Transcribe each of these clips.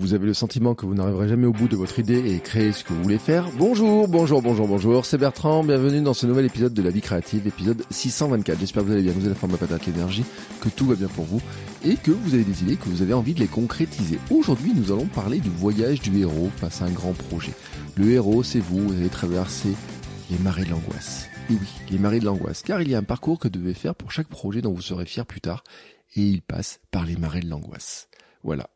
Vous avez le sentiment que vous n'arriverez jamais au bout de votre idée et créer ce que vous voulez faire Bonjour, bonjour, bonjour, bonjour, c'est Bertrand, bienvenue dans ce nouvel épisode de La Vie Créative, épisode 624. J'espère que vous allez bien, vous avez la forme patate l'énergie, que tout va bien pour vous et que vous avez des idées, que vous avez envie de les concrétiser. Aujourd'hui, nous allons parler du voyage du héros face à un grand projet. Le héros, c'est vous, vous avez traversé les marées de l'angoisse. Et oui, les marées de l'angoisse, car il y a un parcours que vous devez faire pour chaque projet dont vous serez fier plus tard, et il passe par les marées de l'angoisse. Voilà,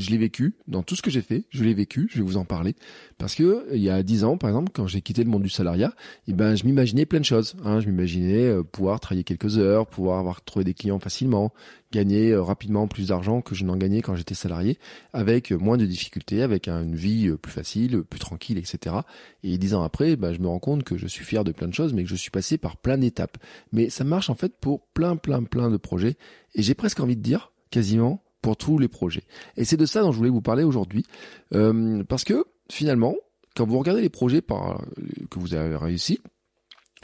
je l'ai vécu dans tout ce que j'ai fait, je l'ai vécu, je vais vous en parler parce que il y a dix ans par exemple quand j'ai quitté le monde du salariat, eh ben je m'imaginais plein de choses, hein. je m'imaginais euh, pouvoir travailler quelques heures, pouvoir avoir trouvé des clients facilement, gagner euh, rapidement plus d'argent que je n'en gagnais quand j'étais salarié avec moins de difficultés, avec une vie euh, plus facile, plus tranquille, etc. Et dix ans après, ben, je me rends compte que je suis fier de plein de choses, mais que je suis passé par plein d'étapes. Mais ça marche en fait pour plein, plein, plein de projets. Et j'ai presque envie de dire, quasiment, pour tous les projets. Et c'est de ça dont je voulais vous parler aujourd'hui, euh, parce que finalement, quand vous regardez les projets par, que vous avez réussi,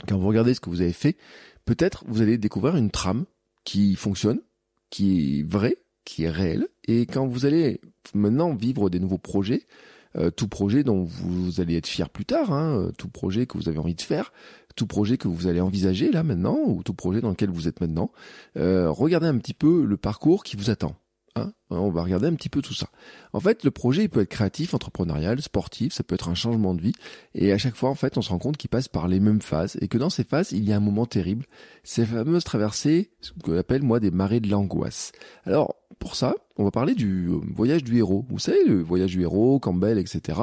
quand vous regardez ce que vous avez fait, peut-être vous allez découvrir une trame qui fonctionne, qui est vraie, qui est réelle, et quand vous allez maintenant vivre des nouveaux projets, euh, tout projet dont vous allez être fier plus tard, hein, tout projet que vous avez envie de faire, tout projet que vous allez envisager là maintenant, ou tout projet dans lequel vous êtes maintenant, euh, regardez un petit peu le parcours qui vous attend. Hein, on va regarder un petit peu tout ça. En fait, le projet, il peut être créatif, entrepreneurial, sportif, ça peut être un changement de vie. Et à chaque fois, en fait, on se rend compte qu'il passe par les mêmes phases et que dans ces phases, il y a un moment terrible. Ces fameuses traversées, ce que j'appelle, moi, des marées de l'angoisse. Alors, pour ça, on va parler du voyage du héros. Vous savez, le voyage du héros, Campbell, etc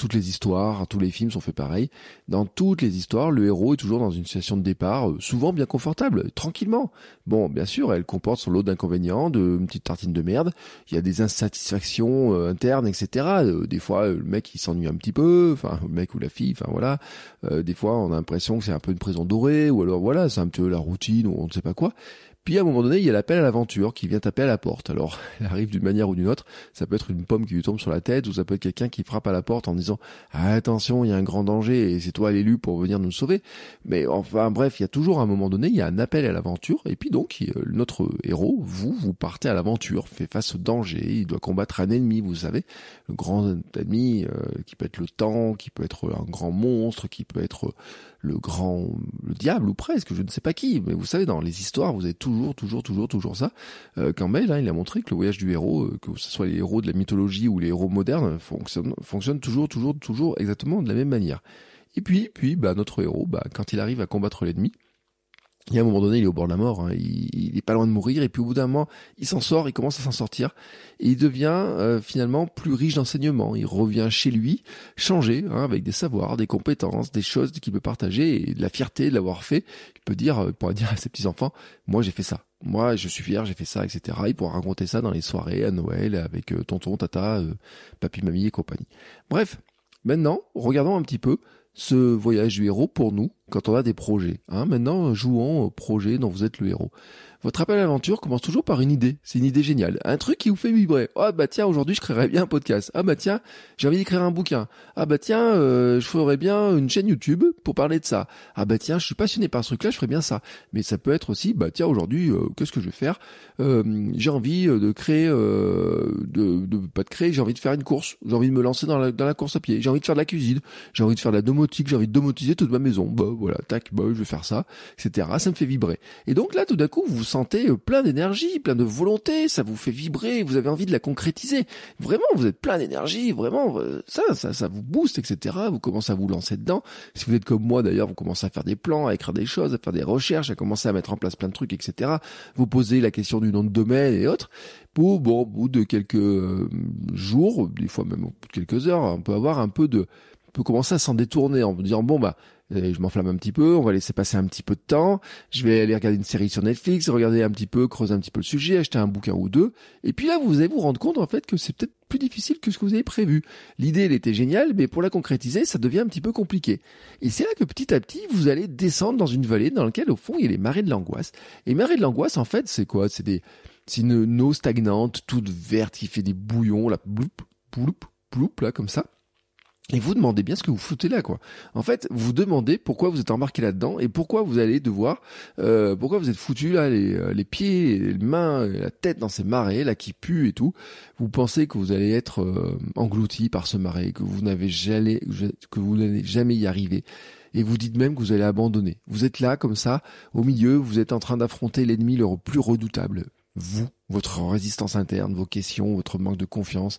toutes les histoires, tous les films sont faits pareil. Dans toutes les histoires, le héros est toujours dans une situation de départ, euh, souvent bien confortable, tranquillement. Bon, bien sûr, elle comporte son lot d'inconvénients, de une petite tartine de merde. Il y a des insatisfactions euh, internes, etc. Euh, des fois, le mec il s'ennuie un petit peu, enfin le mec ou la fille, enfin voilà. des fois, on a l'impression que c'est un peu une prison dorée, ou alors voilà, c'est un peu la routine, ou on ne sait pas quoi. Puis à un moment donné, il y a l'appel à l'aventure qui vient taper à la porte. Alors, elle arrive d'une manière ou d'une autre. Ça peut être une pomme qui lui tombe sur la tête, ou ça peut être quelqu'un qui frappe à la porte en disant attention, il y a un grand danger et c'est toi l'élu pour venir nous sauver. Mais enfin bref, il y a toujours un moment donné, il y a un appel à l'aventure. Et puis donc, notre héros, vous, vous partez à l'aventure, fait face au danger. Il doit combattre un ennemi, vous savez, le grand ennemi euh, qui peut être le temps, qui peut être un grand monstre, qui peut être le grand, le diable ou presque, je ne sais pas qui, mais vous savez, dans les histoires, vous avez toujours, toujours, toujours, toujours ça. Euh, Campbell, hein, il a montré que le voyage du héros, euh, que ce soit les héros de la mythologie ou les héros modernes, fonctionne, fonctionne toujours, toujours, toujours exactement de la même manière. Et puis, puis, bah, notre héros, bah, quand il arrive à combattre l'ennemi, il y a un moment donné, il est au bord de la mort, hein. il, est pas loin de mourir, et puis au bout d'un moment, il s'en sort, il commence à s'en sortir, et il devient euh, finalement plus riche d'enseignement. Il revient chez lui, changé, hein, avec des savoirs, des compétences, des choses qu'il peut partager, et de la fierté de l'avoir fait. Il peut dire, il pourra dire à ses petits enfants, moi j'ai fait ça, moi je suis fier, j'ai fait ça, etc. Il pourra raconter ça dans les soirées à Noël avec euh, tonton, tata, euh, papy, mamie et compagnie. Bref, maintenant, regardons un petit peu ce voyage du héros pour nous quand on a des projets. Hein. Maintenant, jouons au projet dont vous êtes le héros. Votre appel à l'aventure commence toujours par une idée. C'est une idée géniale. Un truc qui vous fait vibrer. Ah bah tiens, aujourd'hui je créerais bien un podcast. Ah bah tiens, j'ai envie d'écrire un bouquin. Ah bah tiens, euh, je ferais bien une chaîne YouTube pour parler de ça. Ah bah tiens, je suis passionné par ce truc-là, je ferais bien ça. Mais ça peut être aussi, bah tiens, aujourd'hui, euh, qu'est-ce que je vais faire? Euh, J'ai envie de créer, de, de pas de créer, j'ai envie de faire une course. J'ai envie de me lancer dans la, dans la course à pied. J'ai envie de faire de la cuisine. J'ai envie de faire de la domotique. J'ai envie de domotiser toute ma maison. Bah voilà, tac, bah je vais faire ça, etc. Ça me fait vibrer. Et donc là, tout d'un coup, vous sentez euh, plein d'énergie, plein de volonté, ça vous fait vibrer, vous avez envie de la concrétiser. Vraiment, vous êtes plein d'énergie, vraiment, euh, ça, ça, ça vous booste, etc. Vous commencez à vous lancer dedans. Si vous êtes comme moi, d'ailleurs, vous commencez à faire des plans, à écrire des choses, à faire des recherches, à commencer à mettre en place plein de trucs, etc. Vous posez la question du nom de domaine et autres. Pour, bon, au bout de quelques euh, jours, des fois même quelques heures, on peut avoir un peu de, on peut commencer à s'en détourner en vous disant bon bah je m'enflamme un petit peu, on va laisser passer un petit peu de temps, je vais aller regarder une série sur Netflix, regarder un petit peu, creuser un petit peu le sujet, acheter un bouquin ou deux, et puis là vous allez vous rendre compte en fait que c'est peut-être plus difficile que ce que vous avez prévu. L'idée elle était géniale, mais pour la concrétiser, ça devient un petit peu compliqué. Et c'est là que petit à petit vous allez descendre dans une vallée dans laquelle au fond il y a les marées de l'angoisse. Et marées de l'angoisse en fait c'est quoi? C'est des c'est une eau stagnante, toute verte, qui fait des bouillons, là, bloup, bloup, bloup, là, comme ça. Et vous demandez bien ce que vous foutez là, quoi. En fait, vous demandez pourquoi vous êtes embarqué là-dedans et pourquoi vous allez devoir, euh, pourquoi vous êtes foutu là, les, euh, les pieds, les mains, la tête dans ces marées là qui puent et tout. Vous pensez que vous allez être euh, englouti par ce marais, que vous n'avez jamais, que vous n'allez jamais y arriver. Et vous dites même que vous allez abandonner. Vous êtes là comme ça, au milieu, vous êtes en train d'affronter l'ennemi le plus redoutable, vous, votre résistance interne, vos questions, votre manque de confiance,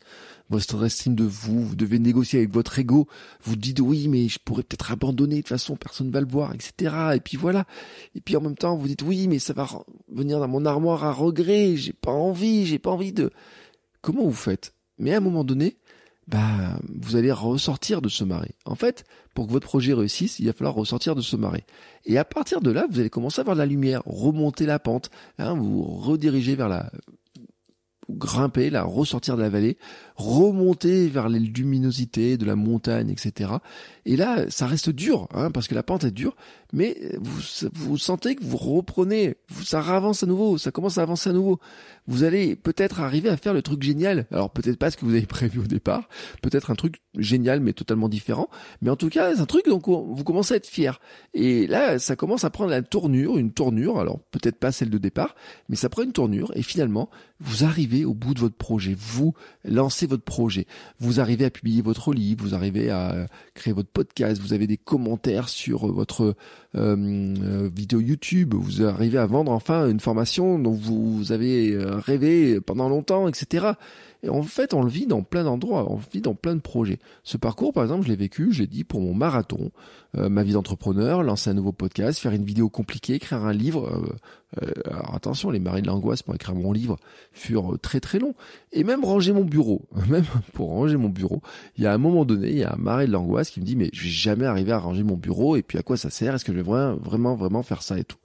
votre estime de vous, vous devez négocier avec votre ego, vous dites oui mais je pourrais peut-être abandonner, de toute façon personne ne va le voir, etc. Et puis voilà. Et puis en même temps vous dites oui mais ça va venir dans mon armoire à regret, j'ai pas envie, j'ai pas envie de... Comment vous faites? Mais à un moment donné, bah, vous allez ressortir de ce marais. En fait, pour que votre projet réussisse, il va falloir ressortir de ce marais. Et à partir de là, vous allez commencer à voir de la lumière, remonter la pente, hein, vous redirigez vers la, grimper, là, ressortir de la vallée, remonter vers les luminosités de la montagne, etc. Et là, ça reste dur, hein, parce que la pente est dure, mais vous, vous sentez que vous reprenez, ça avance à nouveau, ça commence à avancer à nouveau. Vous allez peut-être arriver à faire le truc génial. Alors peut-être pas ce que vous avez prévu au départ, peut-être un truc génial mais totalement différent, mais en tout cas c'est un truc dont vous commencez à être fier. Et là, ça commence à prendre la tournure, une tournure, alors peut-être pas celle de départ, mais ça prend une tournure et finalement vous arrivez au bout de votre projet, vous lancez votre projet, vous arrivez à publier votre livre, vous arrivez à créer votre podcast, vous avez des commentaires sur votre euh, euh, vidéo YouTube, vous arrivez à vendre enfin une formation dont vous avez euh, rêvé pendant longtemps, etc. Et en fait, on le vit dans plein d'endroits, on le vit dans plein de projets. Ce parcours, par exemple, je l'ai vécu, j'ai dit pour mon marathon, euh, ma vie d'entrepreneur, lancer un nouveau podcast, faire une vidéo compliquée, écrire un livre. Euh, euh, alors attention, les marées de l'angoisse pour écrire mon livre furent très très longs. Et même ranger mon bureau, même pour ranger mon bureau, il y a un moment donné, il y a un marais de l'angoisse qui me dit mais je vais jamais arriver à ranger mon bureau et puis à quoi ça sert? Est-ce que je vais vraiment vraiment vraiment faire ça et tout?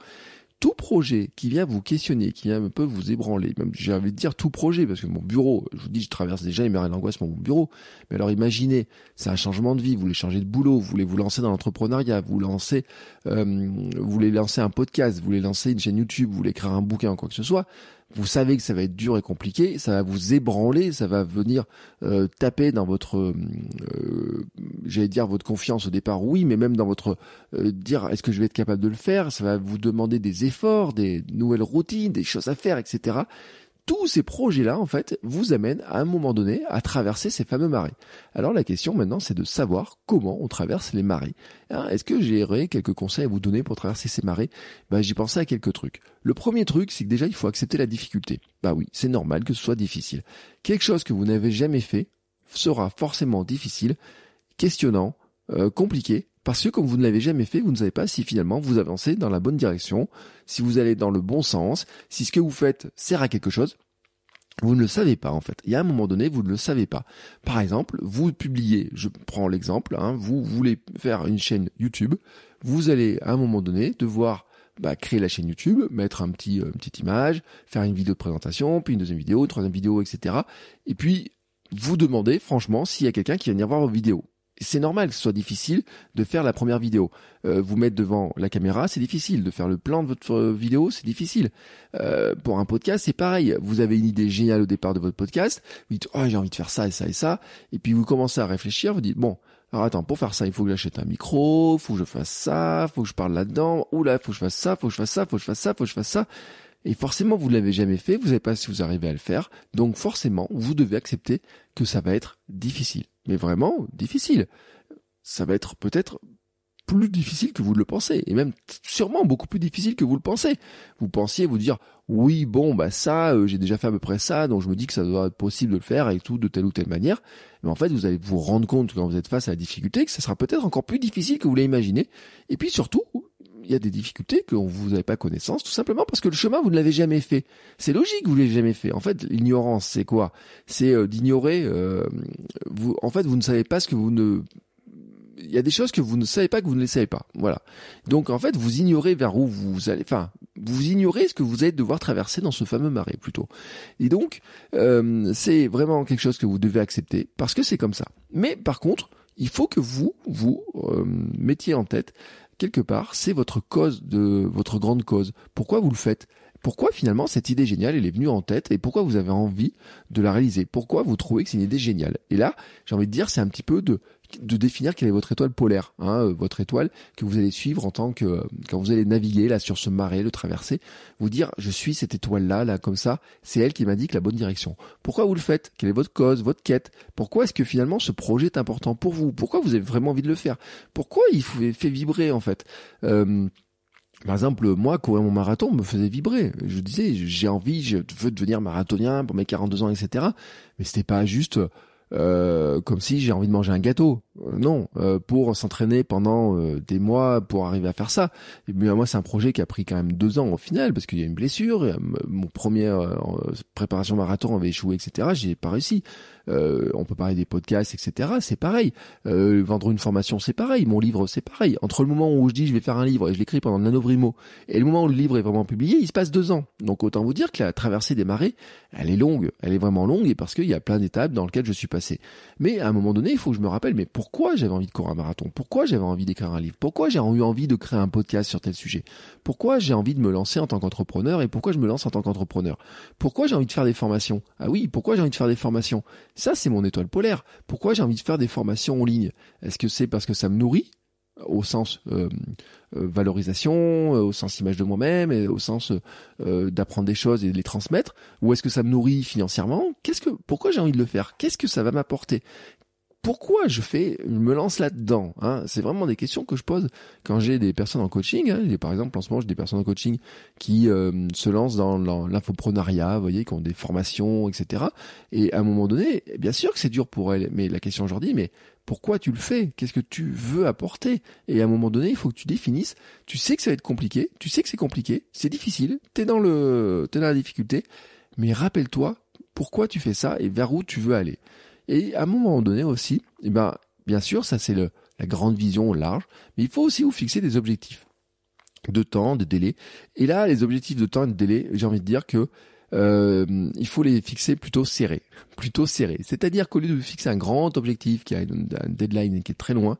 Tout projet qui vient vous questionner, qui vient un peu vous ébranler, même j'ai envie de dire tout projet, parce que mon bureau, je vous dis, je traverse déjà les mers d'angoisse mon bureau, mais alors imaginez, c'est un changement de vie, vous voulez changer de boulot, vous voulez vous lancer dans l'entrepreneuriat, vous lancez, euh, vous voulez lancer un podcast, vous voulez lancer une chaîne YouTube, vous voulez écrire un bouquin ou quoi que ce soit, vous savez que ça va être dur et compliqué, ça va vous ébranler, ça va venir euh, taper dans votre, euh, j'allais dire votre confiance au départ, oui, mais même dans votre euh, dire est-ce que je vais être capable de le faire, ça va vous demander des efforts, des nouvelles routines, des choses à faire, etc tous ces projets-là, en fait, vous amènent à un moment donné à traverser ces fameux marais. Alors la question maintenant, c'est de savoir comment on traverse les marais. Hein, est-ce que j'ai quelques conseils à vous donner pour traverser ces marais? Ben, J'ai pensé à quelques trucs. Le premier truc, c'est que déjà, il faut accepter la difficulté. Bah oui, c'est normal que ce soit difficile. Quelque chose que vous n'avez jamais fait sera forcément difficile, questionnant, euh, compliqué, parce que comme vous ne l'avez jamais fait, vous ne savez pas si finalement vous avancez dans la bonne direction, si vous allez dans le bon sens, si ce que vous faites sert à quelque chose. Vous ne le savez pas en fait. Il y a un moment donné, vous ne le savez pas. Par exemple, vous publiez, je prends l'exemple, hein, vous voulez faire une chaîne YouTube, vous allez à un moment donné devoir bah, créer la chaîne YouTube, mettre un petit, euh, une petite image, faire une vidéo de présentation, puis une deuxième vidéo, une troisième vidéo, etc. Et puis vous demandez franchement s'il y a quelqu'un qui va venir voir vos vidéos c'est normal que ce soit difficile de faire la première vidéo. Euh, vous mettre devant la caméra, c'est difficile. De faire le plan de votre vidéo, c'est difficile. Euh, pour un podcast, c'est pareil. Vous avez une idée géniale au départ de votre podcast. Vous dites, oh, j'ai envie de faire ça et ça et ça. Et puis vous commencez à réfléchir. Vous dites, bon, alors attends, pour faire ça, il faut que j'achète un micro, faut que je fasse ça, faut que je parle là-dedans. Oula, faut que je fasse ça, faut que je fasse ça, faut que je fasse ça, faut que je fasse ça. Et forcément, vous ne l'avez jamais fait, vous savez pas si vous arrivez à le faire. Donc forcément, vous devez accepter que ça va être difficile. Mais vraiment difficile. Ça va être peut-être plus difficile que vous le pensez, et même sûrement beaucoup plus difficile que vous le pensez. Vous pensiez vous dire oui bon bah ça euh, j'ai déjà fait à peu près ça, donc je me dis que ça doit être possible de le faire et tout de telle ou telle manière. Mais en fait vous allez vous rendre compte quand vous êtes face à la difficulté que ça sera peut-être encore plus difficile que vous l'imaginez. Et puis surtout il y a des difficultés que vous n'avez pas connaissance, tout simplement parce que le chemin, vous ne l'avez jamais fait. C'est logique, vous l'avez jamais fait. En fait, l'ignorance, c'est quoi? C'est euh, d'ignorer. Euh, vous, en fait, vous ne savez pas ce que vous ne il y a des choses que vous ne savez pas que vous ne les savez pas. Voilà. Donc en fait, vous ignorez vers où vous allez. Enfin, vous ignorez ce que vous allez devoir traverser dans ce fameux marais plutôt. Et donc, euh, c'est vraiment quelque chose que vous devez accepter parce que c'est comme ça. Mais par contre, il faut que vous vous euh, mettiez en tête quelque part, c'est votre cause de votre grande cause. Pourquoi vous le faites? Pourquoi finalement cette idée géniale elle est venue en tête et pourquoi vous avez envie de la réaliser? Pourquoi vous trouvez que c'est une idée géniale? Et là, j'ai envie de dire, c'est un petit peu de définir quelle est votre étoile polaire, hein, euh, votre étoile que vous allez suivre en tant que quand vous allez naviguer là sur ce marais, le traverser, vous dire je suis cette étoile là, là comme ça, c'est elle qui m'indique la bonne direction. Pourquoi vous le faites? Quelle est votre cause, votre quête? Pourquoi est-ce que finalement ce projet est important pour vous? Pourquoi vous avez vraiment envie de le faire? Pourquoi il fait vibrer en fait? Euh, par exemple, moi, courir mon marathon me faisait vibrer. Je disais, j'ai envie, je veux devenir marathonien pour mes 42 ans, etc. Mais c'était pas juste euh, comme si j'ai envie de manger un gâteau. Euh, non, euh, pour s'entraîner pendant des mois pour arriver à faire ça. Mais moi, c'est un projet qui a pris quand même deux ans au final parce qu'il y a une blessure. Mon première préparation marathon avait échoué, etc. J'ai pas réussi. On peut parler des podcasts, etc. C'est pareil. vendre une formation, c'est pareil. Mon livre, c'est pareil. Entre le moment où je dis je vais faire un livre et je l'écris pendant le nanovrimo et le moment où le livre est vraiment publié, il se passe deux ans. Donc autant vous dire que la traversée des marées, elle est longue. Elle est vraiment longue et parce qu'il y a plein d'étapes dans lesquelles je suis mais à un moment donné, il faut que je me rappelle, mais pourquoi j'avais envie de courir un marathon? Pourquoi j'avais envie d'écrire un livre? Pourquoi j'ai eu envie de créer un podcast sur tel sujet? Pourquoi j'ai envie de me lancer en tant qu'entrepreneur? Et pourquoi je me lance en tant qu'entrepreneur? Pourquoi j'ai envie de faire des formations? Ah oui, pourquoi j'ai envie de faire des formations? Ça, c'est mon étoile polaire. Pourquoi j'ai envie de faire des formations en ligne? Est-ce que c'est parce que ça me nourrit au sens euh, euh, valorisation, euh, au sens image de moi-même, et au sens d'apprendre des choses et de les transmettre, ou est-ce que ça me nourrit financièrement? Qu'est-ce que, pourquoi j'ai envie de le faire? Qu'est-ce que ça va m'apporter? Pourquoi je fais, je me lance là-dedans hein? C'est vraiment des questions que je pose quand j'ai des personnes en coaching. Hein par exemple, en ce moment, j'ai des personnes en coaching qui se lancent dans l'infoprenariat, vous voyez, qui ont des formations, etc. Et à un moment donné, bien sûr que c'est dur pour elles, mais la question aujourd'hui, mais pourquoi tu le fais? Qu'est-ce que tu veux apporter? Et à un moment donné, il faut que tu définisses. Tu sais que ça va être compliqué, tu sais que c'est compliqué, c'est difficile, t'es dans le, t'es dans la difficulté, mais rappelle-toi pourquoi tu fais ça et vers où tu veux aller. Et à un moment donné aussi, eh ben, bien sûr, ça c'est la grande vision large, mais il faut aussi vous fixer des objectifs de temps, de délai. Et là, les objectifs de temps et de délai, j'ai envie de dire que euh, il faut les fixer plutôt serrés, plutôt serrés. C'est-à-dire qu'au lieu de fixer un grand objectif qui a une, deadline qui est très loin,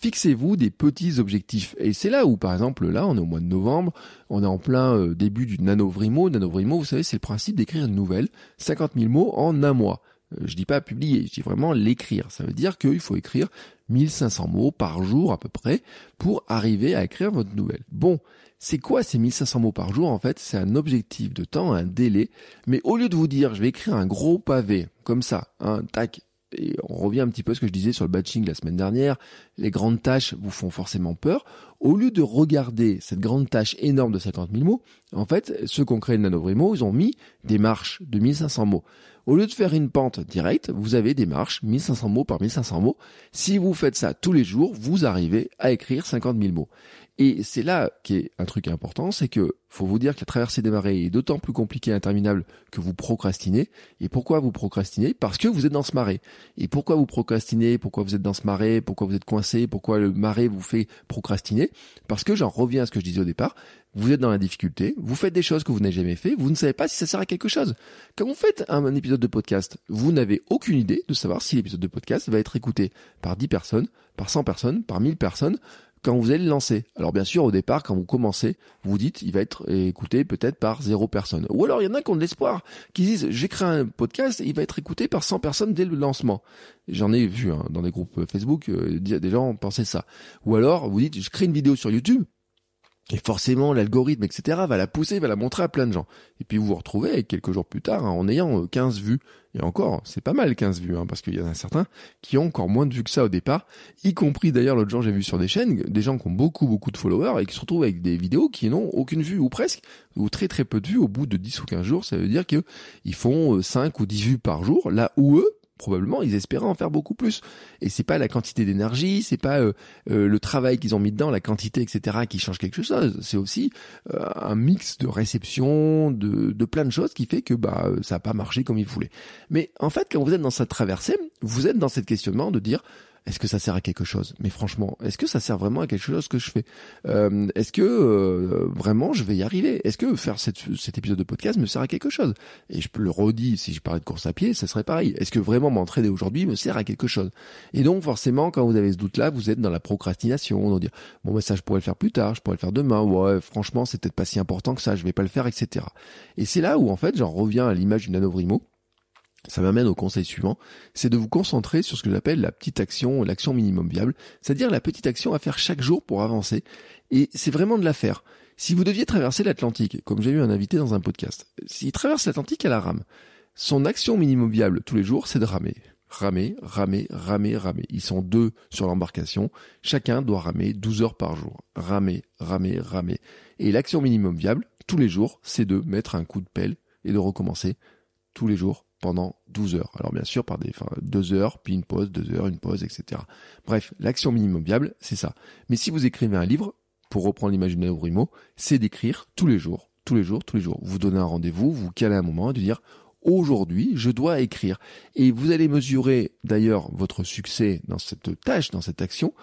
fixez-vous des petits objectifs. Et c'est là où, par exemple, là, on est au mois de novembre, on est en plein euh, début du nanovrimo. Nanovrimo, vous savez, c'est le principe d'écrire une nouvelle, 50 000 mots en un mois. Je dis pas publier, je dis vraiment l'écrire. Ça veut dire qu'il faut écrire 1500 mots par jour à peu près pour arriver à écrire votre nouvelle. Bon, c'est quoi ces 1500 mots par jour? En fait, c'est un objectif de temps, un délai. Mais au lieu de vous dire, je vais écrire un gros pavé, comme ça, un tac, et on revient un petit peu à ce que je disais sur le batching la semaine dernière, les grandes tâches vous font forcément peur. Au lieu de regarder cette grande tâche énorme de 50 000 mots, en fait, ceux qui ont créé le Nanovrimo, ils ont mis des marches de 1500 mots. Au lieu de faire une pente directe, vous avez des marches, 1500 mots par 1500 mots. Si vous faites ça tous les jours, vous arrivez à écrire 50 000 mots. Et c'est là qui est un truc important, c'est que faut vous dire que la traversée des marées est d'autant plus compliquée et interminable que vous procrastinez. Et pourquoi vous procrastinez? Parce que vous êtes dans ce marais. Et pourquoi vous procrastinez? Pourquoi vous êtes dans ce marais? Pourquoi vous êtes coincé? Pourquoi le marais vous fait procrastiner? Parce que j'en reviens à ce que je disais au départ. Vous êtes dans la difficulté, vous faites des choses que vous n'avez jamais fait, vous ne savez pas si ça sert à quelque chose. Quand vous faites un, épisode de podcast, vous n'avez aucune idée de savoir si l'épisode de podcast va être écouté par 10 personnes, par 100 personnes, par 1000 personnes, quand vous allez le lancer. Alors bien sûr, au départ, quand vous commencez, vous dites, il va être écouté peut-être par zéro personne. Ou alors, il y en a qui ont de l'espoir, qui disent, j'écris un podcast, il va être écouté par 100 personnes dès le lancement. J'en ai vu hein, dans des groupes Facebook, euh, des gens pensaient ça. Ou alors, vous dites, je crée une vidéo sur YouTube, et forcément, l'algorithme, etc., va la pousser, va la montrer à plein de gens. Et puis vous vous retrouvez quelques jours plus tard hein, en ayant 15 euh, vues. Et encore, c'est pas mal 15 vues, hein, parce qu'il y en a certains qui ont encore moins de vues que ça au départ, y compris d'ailleurs l'autre jour j'ai vu sur des chaînes, des gens qui ont beaucoup beaucoup de followers et qui se retrouvent avec des vidéos qui n'ont aucune vue, ou presque, ou très très peu de vues au bout de 10 ou 15 jours. Ça veut dire que ils font 5 euh, ou 10 vues par jour, là où eux, probablement ils espéraient en faire beaucoup plus. Et c'est pas la quantité d'énergie, c'est pas euh, euh, le travail qu'ils ont mis dedans, la quantité, etc. qui change quelque chose. C'est aussi euh, un mix de réception, de, de plein de choses qui fait que bah ça a pas marché comme ils voulaient. Mais en fait, quand vous êtes dans cette traversée, vous êtes dans cette questionnement de dire est-ce que ça sert à quelque chose? Mais franchement, est-ce que ça sert vraiment à quelque chose que je fais? Euh, Est-ce que euh, vraiment je vais y arriver? Est-ce que faire cet épisode de podcast me sert à quelque chose? Et je le redis, si je parlais de course à pied, ça serait pareil. Est-ce que vraiment m'entraîner aujourd'hui me sert à quelque chose? Et donc forcément, quand vous avez ce doute-là, vous êtes dans la procrastination, on dire bon ben ça je pourrais le faire plus tard, je pourrais le faire demain. Ouais, franchement, c'est peut-être pas si important que ça, je vais pas le faire, etc. Et c'est là où en fait j'en reviens à l'image du nanovrimo ça m'amène au conseil suivant, c'est de vous concentrer sur ce que j'appelle la petite action, l'action minimum viable, c'est-à-dire la petite action à faire chaque jour pour avancer, et c'est vraiment de la faire. Si vous deviez traverser l'Atlantique, comme j'ai eu un invité dans un podcast, s'il traverse l'Atlantique à la rame, son action minimum viable tous les jours, c'est de ramer. Ramer, ramer, ramer, ramer. Ils sont deux sur l'embarcation. Chacun doit ramer 12 heures par jour. Ramer, ramer, ramer. Et l'action minimum viable, tous les jours, c'est de mettre un coup de pelle et de recommencer tous les jours pendant 12 heures. Alors bien sûr par des enfin, deux heures, puis une pause, deux heures, une pause, etc. Bref, l'action minimum viable, c'est ça. Mais si vous écrivez un livre, pour reprendre l'image de Brimo, c'est d'écrire tous les jours, tous les jours, tous les jours. Vous donnez un rendez-vous, vous calez un moment et de dire aujourd'hui, je dois écrire. Et vous allez mesurer d'ailleurs votre succès dans cette tâche, dans cette action,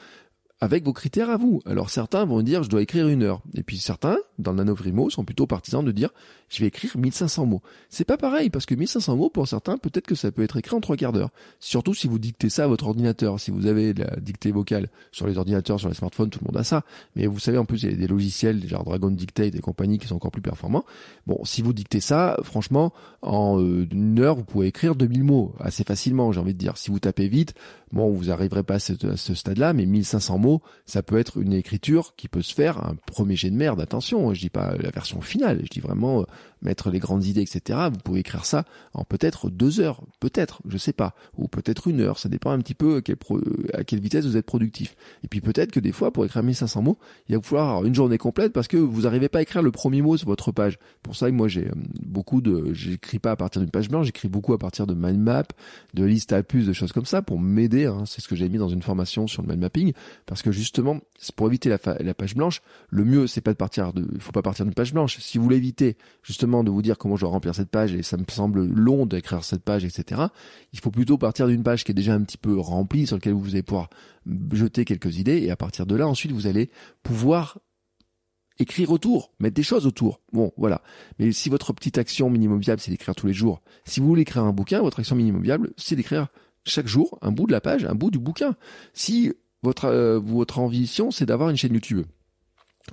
avec vos critères à vous. Alors certains vont dire je dois écrire une heure. Et puis certains, dans le nanovrimo, sont plutôt partisans de dire je vais écrire 1500 mots. C'est pas pareil, parce que 1500 mots, pour certains, peut-être que ça peut être écrit en trois quarts d'heure. Surtout si vous dictez ça à votre ordinateur. Si vous avez la dictée vocale sur les ordinateurs, sur les smartphones, tout le monde a ça. Mais vous savez, en plus, il y a des logiciels, genre Dragon Dictate, des compagnies qui sont encore plus performants. Bon, si vous dictez ça, franchement, en euh, une heure, vous pouvez écrire 2000 mots assez facilement, j'ai envie de dire. Si vous tapez vite, bon, vous arriverez pas à ce, à ce stade-là, mais 1500 mots, ça peut être une écriture qui peut se faire, un premier jet de merde, attention, je dis pas la version finale, je dis vraiment euh, mettre les grandes idées, etc. Vous pouvez écrire ça en peut-être deux heures, peut-être, je sais pas, ou peut-être une heure, ça dépend un petit peu à quelle, à quelle vitesse vous êtes productif. Et puis peut-être que des fois, pour écrire 1500 mots, il va vous falloir une journée complète parce que vous n'arrivez pas à écrire le premier mot sur votre page. Pour ça, moi, j'ai euh, beaucoup de, j'écris pas à partir d'une page blanche, j'écris beaucoup à partir de mind map, de liste à puces, de choses comme ça pour m'aider. Hein. C'est ce que j'ai mis dans une formation sur le mind mapping parce que justement, pour éviter la, la page blanche, le mieux, c'est pas de partir de, faut pas partir d'une page blanche. Si vous voulez éviter de vous dire comment je dois remplir cette page et ça me semble long d'écrire cette page, etc. Il faut plutôt partir d'une page qui est déjà un petit peu remplie, sur laquelle vous allez pouvoir jeter quelques idées et à partir de là, ensuite, vous allez pouvoir écrire autour, mettre des choses autour. Bon, voilà. Mais si votre petite action minimum viable, c'est d'écrire tous les jours, si vous voulez écrire un bouquin, votre action minimum viable, c'est d'écrire chaque jour un bout de la page, un bout du bouquin. Si votre, euh, votre ambition, c'est d'avoir une chaîne YouTube,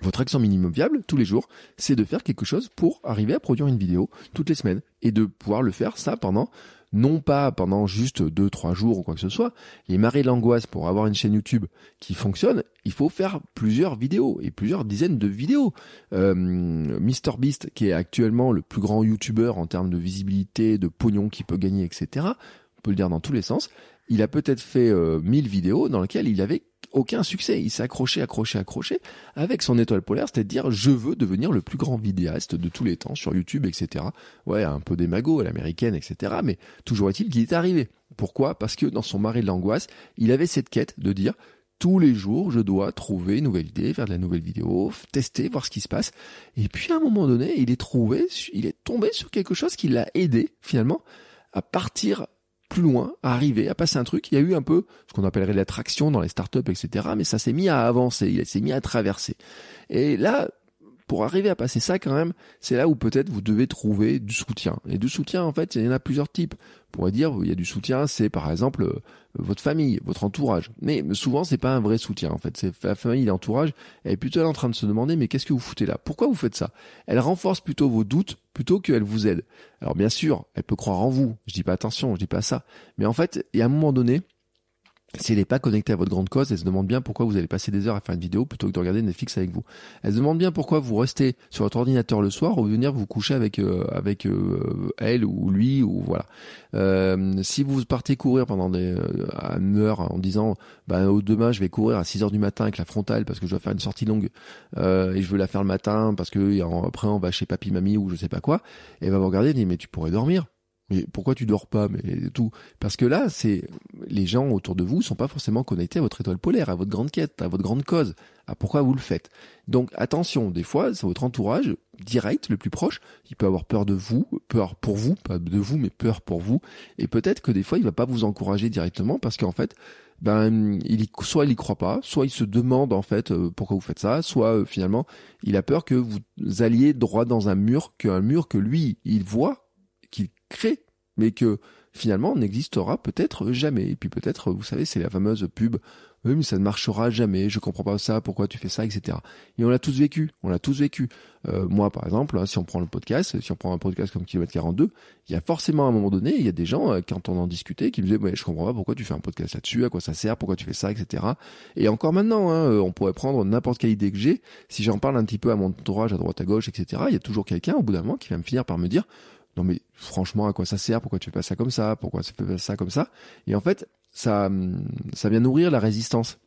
votre action minimum viable tous les jours, c'est de faire quelque chose pour arriver à produire une vidéo toutes les semaines et de pouvoir le faire ça pendant non pas pendant juste deux trois jours ou quoi que ce soit. Les marées l'angoisse pour avoir une chaîne YouTube qui fonctionne, il faut faire plusieurs vidéos et plusieurs dizaines de vidéos. Euh, MrBeast, qui est actuellement le plus grand YouTuber en termes de visibilité, de pognon qu'il peut gagner, etc. On peut le dire dans tous les sens. Il a peut-être fait euh, 1000 vidéos dans lesquelles il avait aucun succès. Il s'est accroché, accroché, accroché avec son étoile polaire, c'est-à-dire je veux devenir le plus grand vidéaste de tous les temps sur YouTube, etc. Ouais, un peu démago à l'américaine, etc. Mais toujours est-il qu'il est arrivé. Pourquoi? Parce que dans son mari de l'angoisse, il avait cette quête de dire tous les jours, je dois trouver une nouvelle idée, faire de la nouvelle vidéo, tester, voir ce qui se passe. Et puis à un moment donné, il est trouvé, il est tombé sur quelque chose qui l'a aidé finalement à partir plus loin, à arriver, à passer un truc. Il y a eu un peu ce qu'on appellerait l'attraction dans les startups, etc. Mais ça s'est mis à avancer, il s'est mis à traverser. Et là, pour arriver à passer ça quand même, c'est là où peut-être vous devez trouver du soutien. Et du soutien, en fait, il y en a plusieurs types. On pourrait dire, il y a du soutien, c'est par exemple euh, votre famille, votre entourage. Mais souvent, c'est pas un vrai soutien, en fait. C'est la famille, l'entourage, elle est plutôt en train de se demander, mais qu'est-ce que vous foutez là? Pourquoi vous faites ça? Elle renforce plutôt vos doutes plutôt qu'elle vous aide. Alors bien sûr, elle peut croire en vous. Je dis pas attention, je dis pas ça. Mais en fait, il y a un moment donné, si elle n'est pas connectée à votre grande cause, elle se demande bien pourquoi vous allez passer des heures à faire une vidéo plutôt que de regarder Netflix avec vous. Elle se demande bien pourquoi vous restez sur votre ordinateur le soir ou venir vous coucher avec euh, avec euh, elle ou lui ou voilà. Euh, si vous partez courir pendant des à une heure en disant bah demain je vais courir à 6 heures du matin avec la frontale parce que je dois faire une sortie longue et je veux la faire le matin parce que après on va chez papy mamie ou je sais pas quoi et va vous regarder et dit mais tu pourrais dormir mais pourquoi tu dors pas mais tout? Parce que là c'est les gens autour de vous sont pas forcément connectés à votre étoile polaire à votre grande quête à votre grande cause. À pourquoi vous le faites? Donc attention des fois c'est votre entourage direct le plus proche il peut avoir peur de vous peur pour vous pas de vous mais peur pour vous. Et peut-être que des fois il va pas vous encourager directement parce qu'en fait ben il y, soit il y croit pas, soit il se demande en fait euh, pourquoi vous faites ça, soit euh, finalement il a peur que vous alliez droit dans un mur, qu'un mur que lui il voit crée, mais que finalement n'existera peut-être jamais. Et puis peut-être, vous savez, c'est la fameuse pub mais ça ne marchera jamais, je comprends pas ça, pourquoi tu fais ça, etc. Et on l'a tous vécu, on l'a tous vécu. Euh, moi, par exemple, hein, si on prend le podcast, si on prend un podcast comme Kilomètre 42, il y a forcément à un moment donné, il y a des gens, euh, quand on en discutait, qui me disaient, mais je comprends pas pourquoi tu fais un podcast là-dessus, à quoi ça sert, pourquoi tu fais ça, etc. Et encore maintenant, hein, euh, on pourrait prendre n'importe quelle idée que j'ai, si j'en parle un petit peu à mon entourage, à droite, à gauche, etc., il y a toujours quelqu'un, au bout d'un moment, qui va me finir par me dire, mais franchement, à quoi ça sert? Pourquoi tu fais pas ça comme ça? Pourquoi tu fais pas ça comme ça? Et en fait, ça, ça vient nourrir la résistance.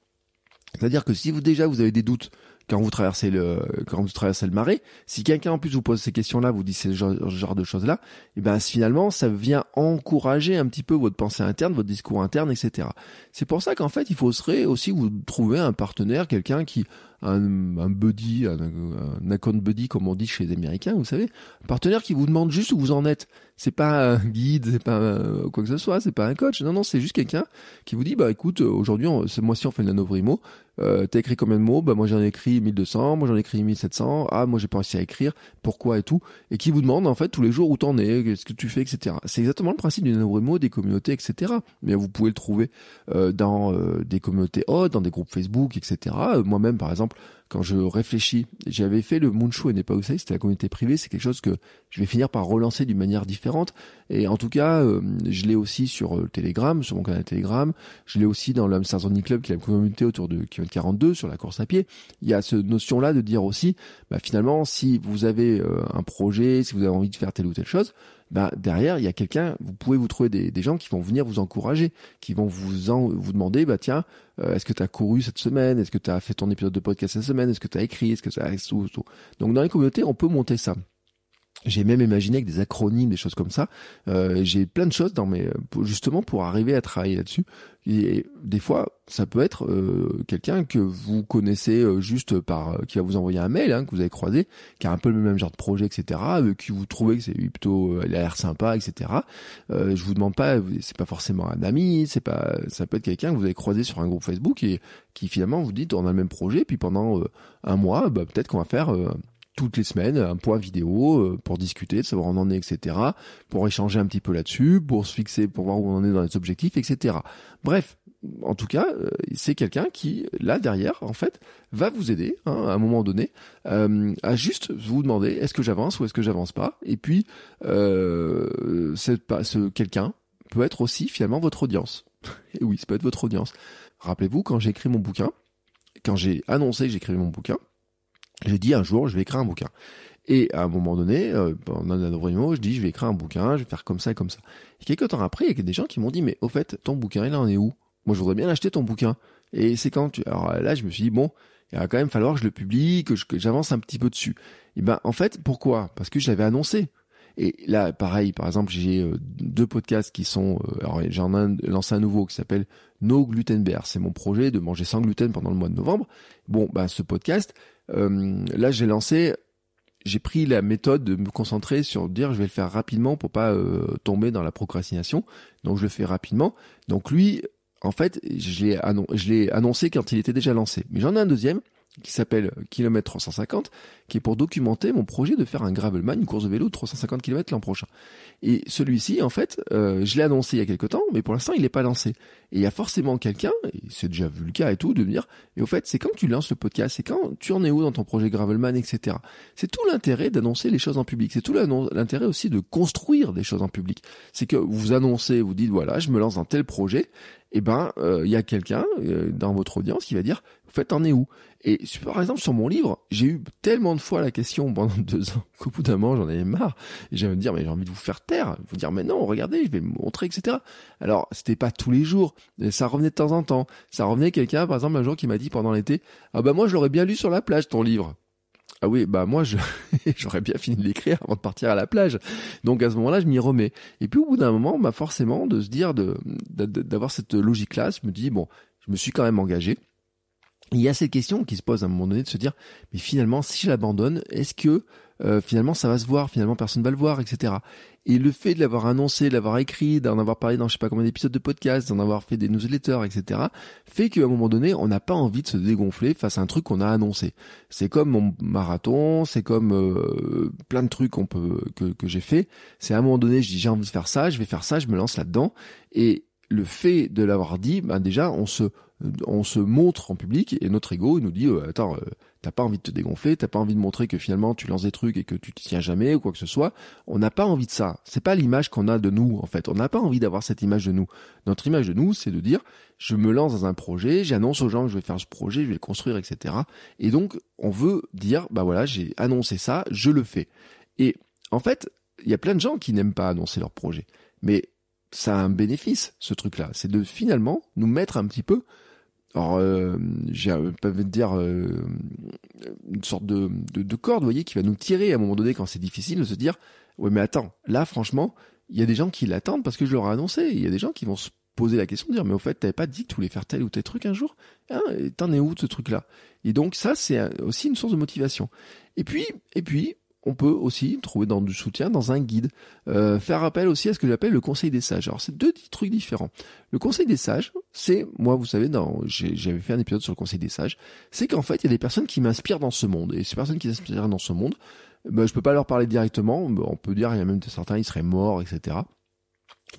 C'est-à-dire que si vous déjà vous avez des doutes quand vous traversez le quand vous traversez le marais, si quelqu'un en plus vous pose ces questions-là, vous dit ce genre, de choses-là, et eh ben finalement ça vient encourager un petit peu votre pensée interne, votre discours interne, etc. C'est pour ça qu'en fait il faudrait aussi vous trouver un partenaire, quelqu'un qui un, un buddy, un, un, account buddy comme on dit chez les Américains, vous savez, un partenaire qui vous demande juste où vous en êtes. C'est pas un guide, c'est pas quoi que ce soit, c'est pas un coach. Non, non, c'est juste quelqu'un qui vous dit, bah écoute, aujourd'hui, ce mois-ci on fait le nanovrimo. Euh, t'as écrit combien de mots? Bah moi j'en ai écrit 1200, moi j'en ai écrit 1700. Ah moi j'ai pas réussi à écrire. Pourquoi et tout? Et qui vous demande en fait tous les jours où t'en es, ce que tu fais, etc. C'est exactement le principe du nanovrimo, des communautés, etc. Mais vous pouvez le trouver euh, dans euh, des communautés hautes, dans des groupes Facebook, etc. Euh, moi-même par exemple quand je réfléchis, j'avais fait le Moonshow et n'est pas où c'était la communauté privée, c'est quelque chose que je vais finir par relancer d'une manière différente. Et en tout cas, euh, je l'ai aussi sur euh, Telegram, sur mon canal Telegram, je l'ai aussi dans l'Amsterdam Running Club, qui est la communauté autour de km 42 sur la course à pied. Il y a cette notion-là de dire aussi, bah, finalement, si vous avez euh, un projet, si vous avez envie de faire telle ou telle chose, bah, derrière, il y a quelqu'un, vous pouvez vous trouver des, des, gens qui vont venir vous encourager, qui vont vous en, vous demander, bah tiens, euh, est-ce que tu as couru cette semaine? Est-ce que tu as fait ton épisode de podcast cette semaine? Est-ce que tu as écrit? Est-ce que ça tout. Donc dans les communautés, on peut monter ça. J'ai même imaginé avec des acronymes, des choses comme ça. Euh, j'ai plein de choses dans mes justement pour arriver à travailler là-dessus. Et des fois, ça peut être euh, quelqu'un que vous connaissez euh, juste par qui va vous envoyer un mail, hein, que vous avez croisé, qui a un peu le même genre de projet, etc. qui vous trouvez que c'est plutôt, elle a l'air sympa, etc. je vous demande pas, c'est pas forcément un ami, c'est pas, ça peut être quelqu'un que vous avez croisé sur un groupe Facebook et qui finalement vous dit on a le même projet, puis pendant un mois, bah, peut-être qu'on va faire toutes les semaines un point vidéo euh, pour discuter, de savoir où on en est, etc. Pour échanger un petit peu là-dessus, pour se fixer, pour voir où on en est dans les objectifs, etc. Bref, en tout cas, euh, c'est quelqu'un qui, là derrière, en fait, va vous aider hein, à un moment donné euh, à juste vous demander est-ce que j'avance ou est-ce que j'avance pas? Et puis, euh, ce quelqu'un peut être aussi finalement votre audience. Et oui, ça peut être votre audience. Rappelez-vous quand j'ai écrit mon bouquin, quand j'ai annoncé que j'écrivais mon bouquin, j'ai dit un jour, je vais écrire un bouquin. Et à un moment donné, euh, pendant un réunion, je dis, je vais écrire un bouquin, je vais faire comme ça et comme ça. Et quelques temps après, il y a des gens qui m'ont dit, mais au fait, ton bouquin, il en est où? Moi, je voudrais bien acheter ton bouquin. Et c'est quand tu... Alors là, je me suis dit, bon, il va quand même falloir que je le publie, que j'avance un petit peu dessus. Et ben, en fait, pourquoi? Parce que je l'avais annoncé. Et là, pareil, par exemple, j'ai euh, deux podcasts qui sont, euh, alors j'en ai lancé un nouveau qui s'appelle No Gluten Bear. C'est mon projet de manger sans gluten pendant le mois de novembre. Bon, bah ce podcast, euh, là, j'ai lancé, j'ai pris la méthode de me concentrer sur dire je vais le faire rapidement pour pas euh, tomber dans la procrastination. Donc je le fais rapidement. Donc lui, en fait, je l'ai annoncé quand il était déjà lancé. Mais j'en ai un deuxième qui s'appelle Kilomètre 350, qui est pour documenter mon projet de faire un gravelman, une course de vélo de 350 km l'an prochain. Et celui-ci, en fait, euh, je l'ai annoncé il y a quelque temps, mais pour l'instant, il n'est pas lancé. Et il y a forcément quelqu'un, et c'est déjà vu le cas et tout, de me dire, et au fait, c'est quand tu lances le podcast, c'est quand tu en es où dans ton projet gravelman, etc. C'est tout l'intérêt d'annoncer les choses en public. C'est tout l'intérêt aussi de construire des choses en public. C'est que vous annoncez, vous dites, voilà, je me lance dans tel projet, et eh ben, euh, il y a quelqu'un euh, dans votre audience qui va dire, au fait, t'en es où? Et par exemple, sur mon livre, j'ai eu tellement de fois la question pendant deux ans qu'au bout d'un moment, j'en avais marre. Et j'allais me dire, mais j'ai envie de vous faire taire. Vous dire, mais non, regardez, je vais me montrer, etc. Alors, c'était pas tous les jours. Ça revenait de temps en temps. Ça revenait quelqu'un, par exemple, un jour qui m'a dit pendant l'été, ah bah moi, je l'aurais bien lu sur la plage, ton livre. Ah oui, bah moi je j'aurais bien fini de l'écrire avant de partir à la plage. Donc à ce moment-là, je m'y remets. Et puis au bout d'un moment, bah forcément de se dire de d'avoir cette logique-là, je me dis bon, je me suis quand même engagé. Il y a cette question qui se pose à un moment donné de se dire mais finalement si je l'abandonne, est-ce que euh, finalement ça va se voir, finalement personne va le voir, etc. Et le fait de l'avoir annoncé, de l'avoir écrit, d'en avoir parlé dans je sais pas combien d'épisodes de podcast, d'en avoir fait des newsletters, etc., fait qu'à un moment donné, on n'a pas envie de se dégonfler face à un truc qu'on a annoncé. C'est comme mon marathon, c'est comme euh, plein de trucs qu'on peut que, que j'ai fait. C'est à un moment donné, je dis j'ai envie de faire ça, je vais faire ça, je me lance là-dedans. Et le fait de l'avoir dit, ben déjà, on se on se montre en public et notre ego il nous dit euh, attends euh, t'as pas envie de te dégonfler t'as pas envie de montrer que finalement tu lances des trucs et que tu te tiens jamais ou quoi que ce soit. On n'a pas envie de ça. C'est pas l'image qu'on a de nous en fait. On n'a pas envie d'avoir cette image de nous. Notre image de nous c'est de dire je me lance dans un projet j'annonce aux gens que je vais faire ce projet je vais le construire etc et donc on veut dire bah voilà j'ai annoncé ça je le fais. Et en fait il y a plein de gens qui n'aiment pas annoncer leur projet. Mais ça a un bénéfice, ce truc-là. C'est de finalement nous mettre un petit peu alors, euh, j'ai pas dire euh, une sorte de, de, de, corde, vous voyez, qui va nous tirer à un moment donné quand c'est difficile de se dire, ouais, mais attends, là, franchement, il y a des gens qui l'attendent parce que je leur ai annoncé. Il y a des gens qui vont se poser la question de dire, mais au fait, t'avais pas dit que tu voulais faire tel ou tel truc un jour? Hein, T'en es où de ce truc-là? Et donc ça, c'est aussi une source de motivation. Et puis, et puis, on peut aussi trouver dans du soutien dans un guide. Euh, faire appel aussi à ce que j'appelle le conseil des sages. Alors c'est deux trucs différents. Le conseil des sages, c'est moi vous savez, j'avais fait un épisode sur le conseil des sages, c'est qu'en fait il y a des personnes qui m'inspirent dans ce monde et ces personnes qui m'inspirent dans ce monde, ben, je peux pas leur parler directement. On peut dire il y a même certains ils seraient morts, etc.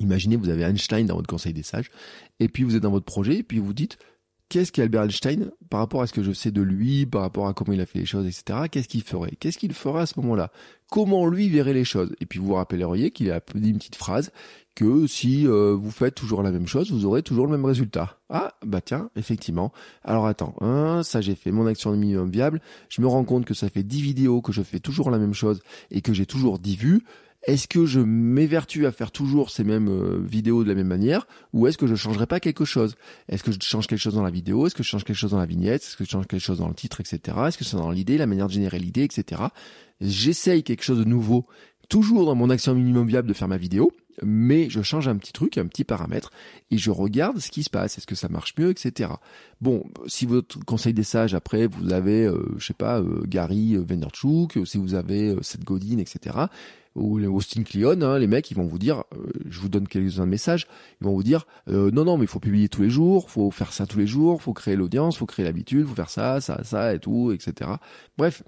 Imaginez vous avez Einstein dans votre conseil des sages et puis vous êtes dans votre projet et puis vous dites qu'est-ce qu'Albert Einstein par rapport à ce que je sais de lui, par rapport à comment il a fait les choses, etc. Qu'est-ce qu'il ferait? Qu'est-ce qu'il ferait à ce moment-là? Comment lui verrait les choses? Et puis vous vous rappelleriez qu'il a dit une petite phrase que si euh, vous faites toujours la même chose, vous aurez toujours le même résultat. Ah, bah tiens, effectivement. Alors attends, hein, ça j'ai fait mon action de minimum viable, je me rends compte que ça fait 10 vidéos que je fais toujours la même chose et que j'ai toujours 10 vues. Est-ce que je m'évertue à faire toujours ces mêmes euh, vidéos de la même manière ou est-ce que je changerai pas quelque chose? Est-ce que je change quelque chose dans la vidéo? Est-ce que je change quelque chose dans la vignette? Est-ce que je change quelque chose dans le titre, etc. Est-ce que c'est dans l'idée, la manière de générer l'idée, etc. J'essaye quelque chose de nouveau, toujours dans mon action minimum viable de faire ma vidéo, mais je change un petit truc, un petit paramètre, et je regarde ce qui se passe, est-ce que ça marche mieux, etc. Bon, si votre conseil des sages, après, vous avez, euh, je sais pas, euh, Gary Vaynerchuk, si vous avez Seth Godin, etc., ou Austin Kleon, hein, les mecs, ils vont vous dire, euh, je vous donne quelques-uns messages, ils vont vous dire, euh, non, non, mais il faut publier tous les jours, faut faire ça tous les jours, faut créer l'audience, faut créer l'habitude, faut faire ça, ça, ça et tout, etc. Bref,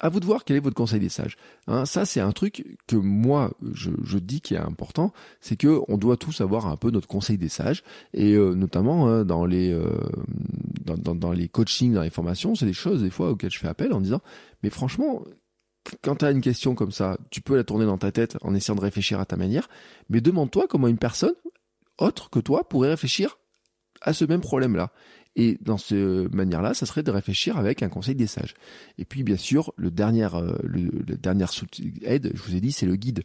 à vous de voir quel est votre conseil des sages. Hein, ça, c'est un truc que moi, je, je dis qui est important, c'est que on doit tous avoir un peu notre conseil des sages, et euh, notamment hein, dans les dans, dans, dans, les coachings, dans les formations, c'est des choses des fois auxquelles je fais appel en disant, mais franchement, quand tu as une question comme ça, tu peux la tourner dans ta tête en essayant de réfléchir à ta manière, mais demande-toi comment une personne autre que toi pourrait réfléchir à ce même problème-là. Et dans cette manière-là, ça serait de réfléchir avec un conseil des sages. Et puis, bien sûr, le dernier, euh, le, le dernier aide, je vous ai dit, c'est le guide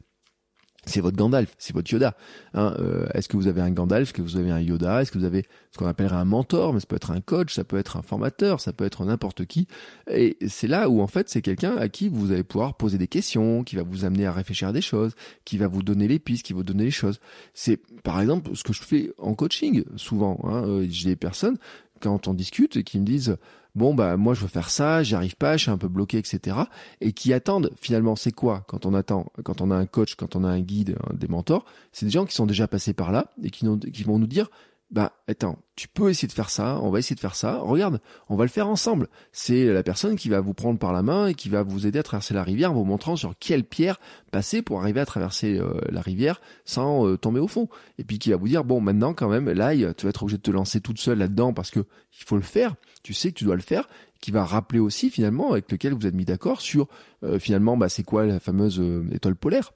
c'est votre Gandalf, c'est votre Yoda. Hein, euh, est-ce que vous avez un Gandalf, est-ce que vous avez un Yoda, est-ce que vous avez ce qu'on appellerait un mentor, mais ça peut être un coach, ça peut être un formateur, ça peut être n'importe qui. Et c'est là où en fait c'est quelqu'un à qui vous allez pouvoir poser des questions, qui va vous amener à réfléchir à des choses, qui va vous donner les pistes, qui va vous donner les choses. C'est par exemple ce que je fais en coaching souvent. Hein, euh, J'ai des personnes quand on discute et qui me disent bon bah moi je veux faire ça, j'y arrive pas, je suis un peu bloqué, etc. Et qui attendent finalement c'est quoi quand on attend, quand on a un coach, quand on a un guide, des mentors, c'est des gens qui sont déjà passés par là et qui, qui vont nous dire bah attends, tu peux essayer de faire ça, on va essayer de faire ça, regarde, on va le faire ensemble. C'est la personne qui va vous prendre par la main et qui va vous aider à traverser la rivière en vous montrant sur quelle pierre passer pour arriver à traverser euh, la rivière sans euh, tomber au fond. Et puis qui va vous dire, bon maintenant quand même, là tu vas être obligé de te lancer toute seule là-dedans parce que il faut le faire, tu sais que tu dois le faire, qui va rappeler aussi finalement avec lequel vous êtes mis d'accord sur euh, finalement bah, c'est quoi la fameuse étoile polaire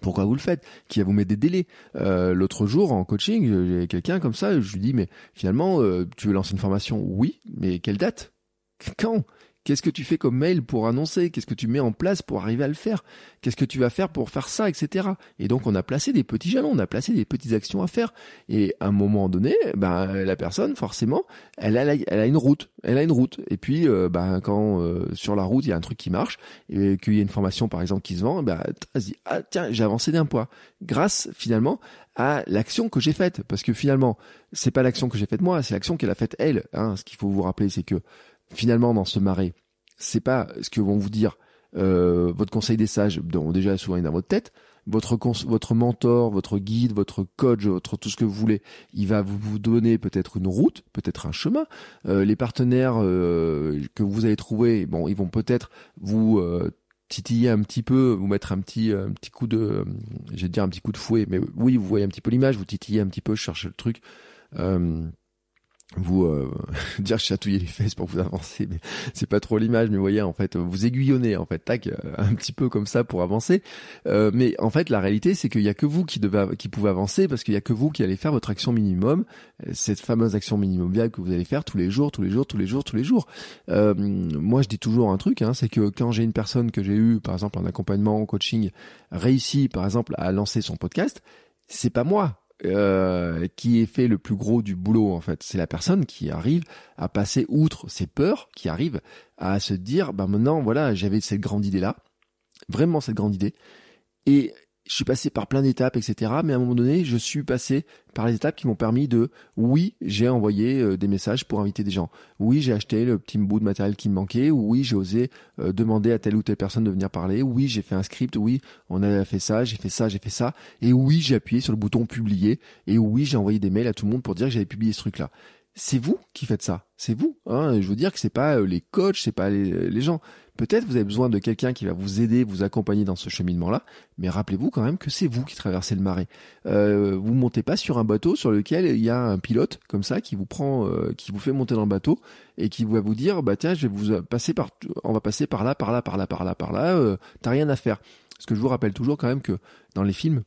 pourquoi vous le faites? Qui vous mettre des délais? Euh, L'autre jour en coaching, j'ai quelqu'un comme ça, je lui dis mais finalement euh, tu veux lancer une formation? Oui, mais quelle date? Quand? Qu'est-ce que tu fais comme mail pour annoncer? Qu'est-ce que tu mets en place pour arriver à le faire? Qu'est-ce que tu vas faire pour faire ça, etc. Et donc on a placé des petits jalons, on a placé des petites actions à faire. Et à un moment donné, ben la personne forcément, elle a, elle a une route, elle a une route. Et puis euh, ben quand euh, sur la route il y a un truc qui marche et qu'il y a une formation par exemple qui se vend, ben vas-y, ah tiens j'ai avancé d'un poids grâce finalement à l'action que j'ai faite. Parce que finalement c'est pas l'action que j'ai faite moi, c'est l'action qu'elle a faite elle. Hein. Ce qu'il faut vous rappeler c'est que finalement dans ce marais, c'est pas ce que vont vous dire euh, votre conseil des sages, dont déjà souvent est dans votre tête, votre votre mentor, votre guide, votre coach, votre tout ce que vous voulez, il va vous, donner peut-être une route, peut-être un chemin. Euh, les partenaires euh, que vous allez trouver, bon, ils vont peut-être vous titiller un petit peu, vous mettre un petit un petit coup de, je vais dire un petit coup de fouet, mais oui, vous voyez un petit peu l'image, vous titillez un petit peu, cherchez le truc. Euh, vous euh, dire chatouiller les fesses pour vous avancer mais c'est pas trop l'image mais vous voyez en fait vous aiguillonnez en fait tac euh, un petit peu comme ça pour avancer. Euh, mais en fait la réalité c'est qu'il y a que vous qui devez pouvez avancer parce qu'il y a que vous qui allez faire votre action minimum cette fameuse action minimum viable que vous allez faire tous les jours tous les jours tous les jours tous les jours. Moi je dis toujours un truc hein, c'est que quand j'ai une personne que j'ai eu par exemple en accompagnement en coaching réussi par exemple à lancer son podcast c'est pas moi euh, qui est fait le plus gros du boulot en fait. C'est la personne qui arrive à passer outre ses peurs, qui arrive à se dire, bah maintenant voilà, j'avais cette grande idée là, vraiment cette grande idée, et je suis passé par plein d'étapes, etc. Mais à un moment donné, je suis passé par les étapes qui m'ont permis de, oui, j'ai envoyé euh, des messages pour inviter des gens. Oui, j'ai acheté le petit bout de matériel qui me manquait. Oui, j'ai osé euh, demander à telle ou telle personne de venir parler. Oui, j'ai fait un script. Oui, on a fait ça, j'ai fait ça, j'ai fait ça. Et oui, j'ai appuyé sur le bouton publier. Et oui, j'ai envoyé des mails à tout le monde pour dire que j'avais publié ce truc-là c'est vous qui faites ça. C'est vous. Hein. Je veux dire que c'est pas euh, les coachs, c'est pas les, gens. Peut-être vous avez besoin de quelqu'un qui va vous aider, vous accompagner dans ce cheminement-là, mais rappelez-vous quand même que c'est vous qui traversez le marais. Euh, vous montez pas sur un bateau sur lequel il y a un pilote comme ça qui vous prend, euh, qui vous fait monter dans le bateau et qui va vous dire bah tiens je vais vous passer par, on va passer par là, par là, par là, par là, par là. Euh, T'as rien à faire. Parce que je vous rappelle toujours quand même que dans les films,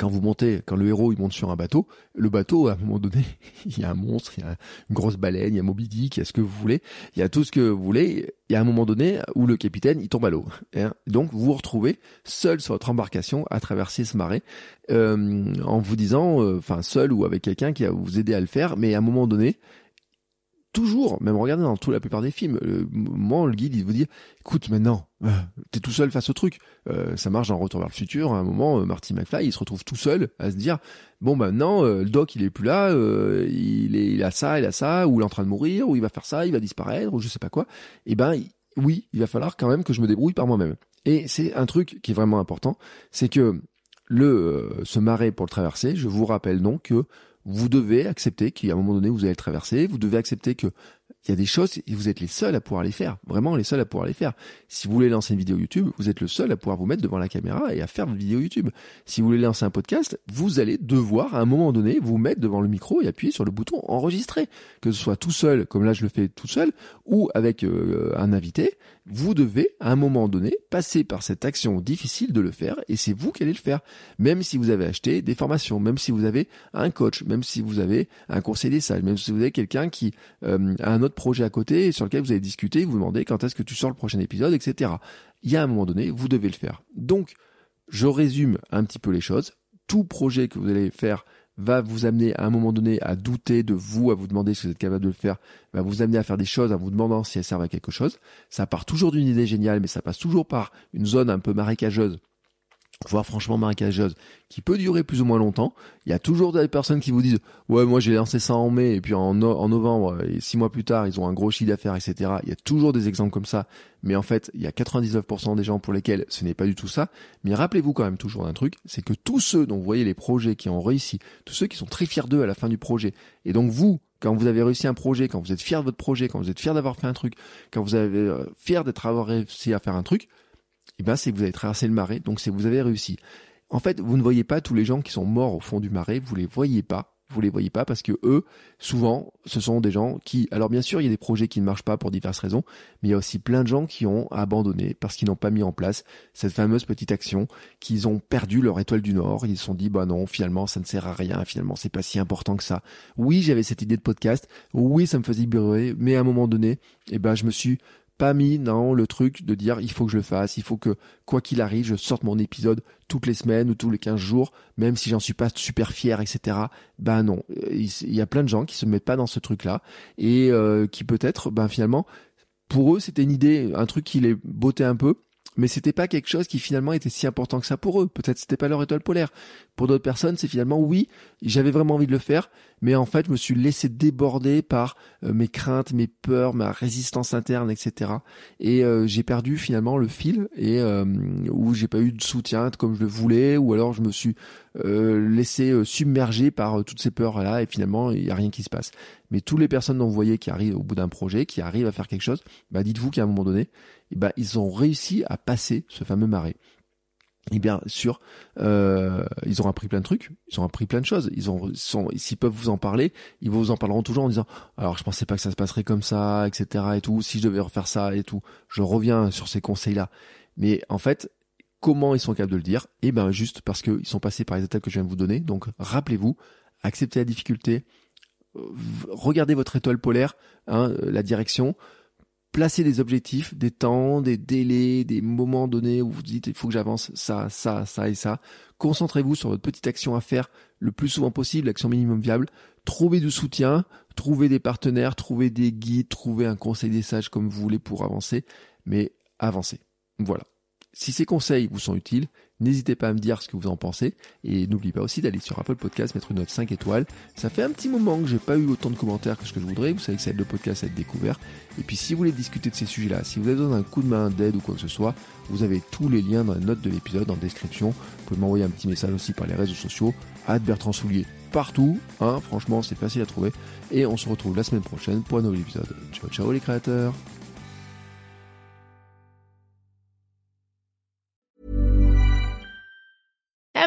quand vous montez, quand le héros il monte sur un bateau, le bateau à un moment donné, il y a un monstre, il y a une grosse baleine, il y a Moby Dick, il y a ce que vous voulez, il y a tout ce que vous voulez. Il y a un moment donné où le capitaine il tombe à l'eau. Hein. Donc vous vous retrouvez seul sur votre embarcation à traverser ce marais, euh, en vous disant, euh, enfin seul ou avec quelqu'un qui va vous aider à le faire, mais à un moment donné, toujours, même regardez dans toute la plupart des films, le moment le guide il vous dit écoute maintenant, euh, t'es tout seul face au truc. Euh, ça marche dans Retour vers le futur. À un moment, euh, Marty McFly il se retrouve tout seul à se dire bon bah maintenant le doc il est plus là, il est il a ça, il a ça, ou il est en train de mourir, ou il va faire ça, il va disparaître, ou je sais pas quoi. Eh ben oui, il va falloir quand même que je me débrouille par moi-même. Et c'est un truc qui est vraiment important, c'est que le se marrer pour le traverser, je vous rappelle donc que vous devez accepter qu'à un moment donné, vous allez le traverser. Vous devez accepter que il y a des choses et vous êtes les seuls à pouvoir les faire. Vraiment les seuls à pouvoir les faire. Si vous voulez lancer une vidéo YouTube, vous êtes le seul à pouvoir vous mettre devant la caméra et à faire une vidéo YouTube. Si vous voulez lancer un podcast, vous allez devoir à un moment donné vous mettre devant le micro et appuyer sur le bouton enregistrer. Que ce soit tout seul, comme là je le fais tout seul, ou avec euh, un invité, vous devez à un moment donné passer par cette action difficile de le faire et c'est vous qui allez le faire. Même si vous avez acheté des formations, même si vous avez un coach, même si vous avez un conseiller des même si vous avez quelqu'un qui euh, a un autre projet à côté sur lequel vous avez discuté, vous demandez quand est-ce que tu sors le prochain épisode, etc. Il y a un moment donné, vous devez le faire. Donc, je résume un petit peu les choses. Tout projet que vous allez faire va vous amener à un moment donné à douter de vous, à vous demander si vous êtes capable de le faire, va vous amener à faire des choses en vous demandant si elles servent à quelque chose. Ça part toujours d'une idée géniale, mais ça passe toujours par une zone un peu marécageuse voire franchement marécageuse, qui peut durer plus ou moins longtemps. Il y a toujours des personnes qui vous disent ouais moi j'ai lancé ça en mai et puis en, en novembre et six mois plus tard ils ont un gros chiffre d'affaires etc. Il y a toujours des exemples comme ça, mais en fait il y a 99% des gens pour lesquels ce n'est pas du tout ça. Mais rappelez-vous quand même toujours d'un truc, c'est que tous ceux dont vous voyez les projets qui ont réussi, tous ceux qui sont très fiers d'eux à la fin du projet, et donc vous quand vous avez réussi un projet, quand vous êtes fier de votre projet, quand vous êtes fier d'avoir fait un truc, quand vous avez euh, fier d'être avoir réussi à faire un truc, eh ben c'est que vous avez traversé le marais, donc c'est que vous avez réussi. En fait, vous ne voyez pas tous les gens qui sont morts au fond du marais, vous les voyez pas. Vous les voyez pas parce que eux, souvent, ce sont des gens qui, alors bien sûr, il y a des projets qui ne marchent pas pour diverses raisons, mais il y a aussi plein de gens qui ont abandonné parce qu'ils n'ont pas mis en place cette fameuse petite action, qu'ils ont perdu leur étoile du Nord, ils se sont dit, bah non, finalement, ça ne sert à rien, finalement, c'est pas si important que ça. Oui, j'avais cette idée de podcast, oui, ça me faisait vibrer, mais à un moment donné, eh ben, je me suis pas mis dans le truc de dire il faut que je le fasse, il faut que quoi qu'il arrive, je sorte mon épisode toutes les semaines ou tous les 15 jours, même si j'en suis pas super fier, etc. Ben non, il y a plein de gens qui se mettent pas dans ce truc-là et euh, qui peut-être, ben finalement, pour eux, c'était une idée, un truc qui les bottait un peu mais c'était pas quelque chose qui finalement était si important que ça pour eux. Peut-être c'était pas leur étoile polaire. Pour d'autres personnes, c'est finalement oui, j'avais vraiment envie de le faire, mais en fait, je me suis laissé déborder par euh, mes craintes, mes peurs, ma résistance interne, etc. Et euh, j'ai perdu finalement le fil et euh, où j'ai pas eu de soutien comme je le voulais, ou alors je me suis euh, laissé submerger par toutes ces peurs là et finalement il y a rien qui se passe. Mais toutes les personnes dont vous voyez qui arrivent au bout d'un projet, qui arrivent à faire quelque chose, bah dites-vous qu'à un moment donné, eh ben, ils ont réussi à passer ce fameux marais. Et bien sûr, euh, ils ont appris plein de trucs, ils ont appris plein de choses. Ils ont, s'ils peuvent vous en parler, ils vous en parleront toujours en disant, alors je pensais pas que ça se passerait comme ça, etc. et tout. Si je devais refaire ça et tout, je reviens sur ces conseils-là. Mais en fait, comment ils sont capables de le dire? Eh ben juste parce qu'ils sont passés par les étapes que je viens de vous donner. Donc rappelez-vous, acceptez la difficulté, regardez votre étoile polaire, hein, la direction, placez des objectifs, des temps, des délais, des moments donnés où vous dites il faut que j'avance ça, ça, ça et ça. Concentrez-vous sur votre petite action à faire le plus souvent possible, l'action minimum viable. Trouvez du soutien, trouvez des partenaires, trouvez des guides, trouvez un conseil des sages comme vous voulez pour avancer, mais avancez. Voilà. Si ces conseils vous sont utiles, N'hésitez pas à me dire ce que vous en pensez. Et n'oubliez pas aussi d'aller sur Apple Podcast, mettre une note 5 étoiles. Ça fait un petit moment que j'ai pas eu autant de commentaires que ce que je voudrais. Vous savez que ça aide le podcast à être découvert. Et puis si vous voulez discuter de ces sujets-là, si vous avez besoin d'un coup de main, d'aide ou quoi que ce soit, vous avez tous les liens dans la note de l'épisode, en description. Vous pouvez m'envoyer un petit message aussi par les réseaux sociaux. À Bertrand Soulier partout. Hein, franchement, c'est facile à trouver. Et on se retrouve la semaine prochaine pour un nouvel épisode. Ciao, ciao les créateurs.